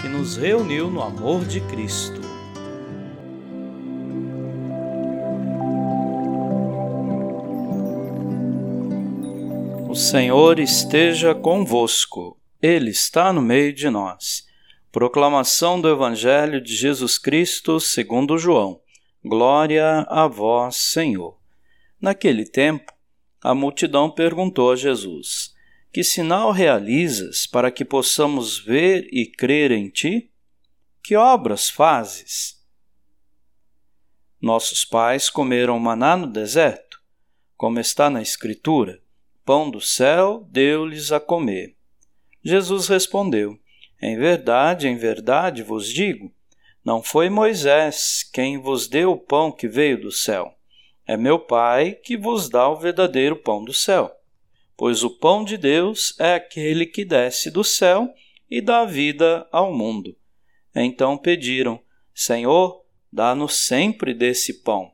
que nos reuniu no amor de Cristo. O Senhor esteja convosco, Ele está no meio de nós. Proclamação do Evangelho de Jesus Cristo segundo João. Glória a vós, Senhor. Naquele tempo, a multidão perguntou a Jesus: que sinal realizas para que possamos ver e crer em ti? Que obras fazes? Nossos pais comeram maná no deserto, como está na Escritura: pão do céu deu-lhes a comer. Jesus respondeu: Em verdade, em verdade vos digo, não foi Moisés quem vos deu o pão que veio do céu. É meu Pai que vos dá o verdadeiro pão do céu pois o pão de Deus é aquele que desce do céu e dá vida ao mundo. Então pediram: Senhor, dá-nos sempre desse pão.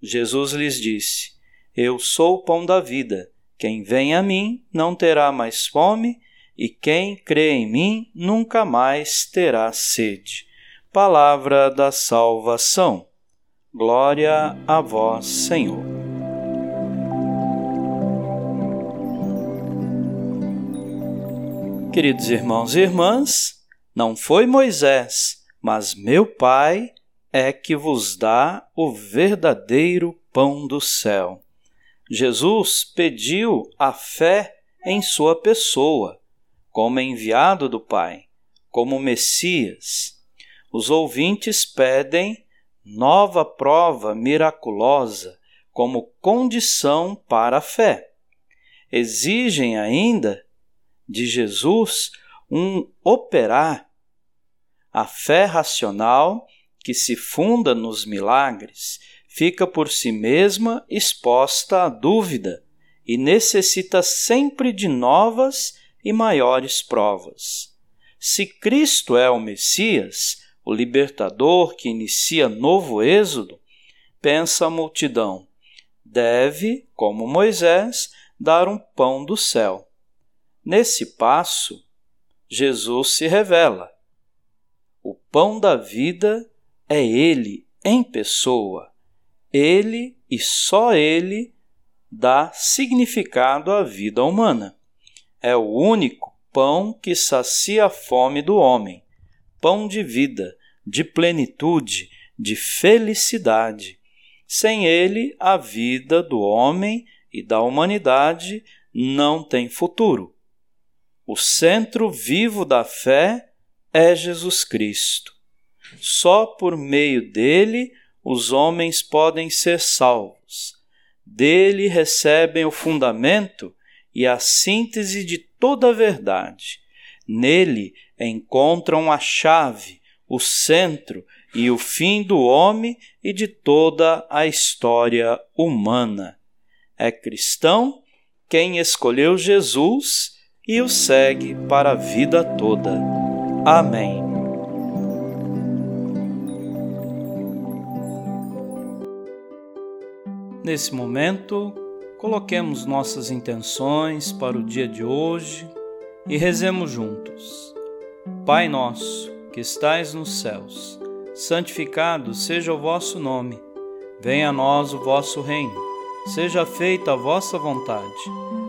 Jesus lhes disse: Eu sou o pão da vida. Quem vem a mim não terá mais fome, e quem crê em mim nunca mais terá sede. Palavra da salvação. Glória a vós, Senhor. Queridos irmãos e irmãs, não foi Moisés, mas meu Pai é que vos dá o verdadeiro pão do céu. Jesus pediu a fé em sua pessoa, como enviado do Pai, como Messias. Os ouvintes pedem nova prova miraculosa como condição para a fé. Exigem ainda de Jesus um operar. A fé racional, que se funda nos milagres, fica por si mesma exposta à dúvida e necessita sempre de novas e maiores provas. Se Cristo é o Messias, o libertador que inicia novo êxodo, pensa a multidão, deve, como Moisés, dar um pão do céu. Nesse passo, Jesus se revela. O pão da vida é Ele em pessoa. Ele e só Ele dá significado à vida humana. É o único pão que sacia a fome do homem, pão de vida, de plenitude, de felicidade. Sem ele, a vida do homem e da humanidade não tem futuro. O centro vivo da fé é Jesus Cristo. Só por meio dele os homens podem ser salvos. Dele recebem o fundamento e a síntese de toda a verdade. Nele encontram a chave, o centro e o fim do homem e de toda a história humana. É cristão quem escolheu Jesus e o segue para a vida toda. Amém. Nesse momento, coloquemos nossas intenções para o dia de hoje e rezemos juntos. Pai nosso, que estais nos céus, santificado seja o vosso nome. Venha a nós o vosso reino. Seja feita a vossa vontade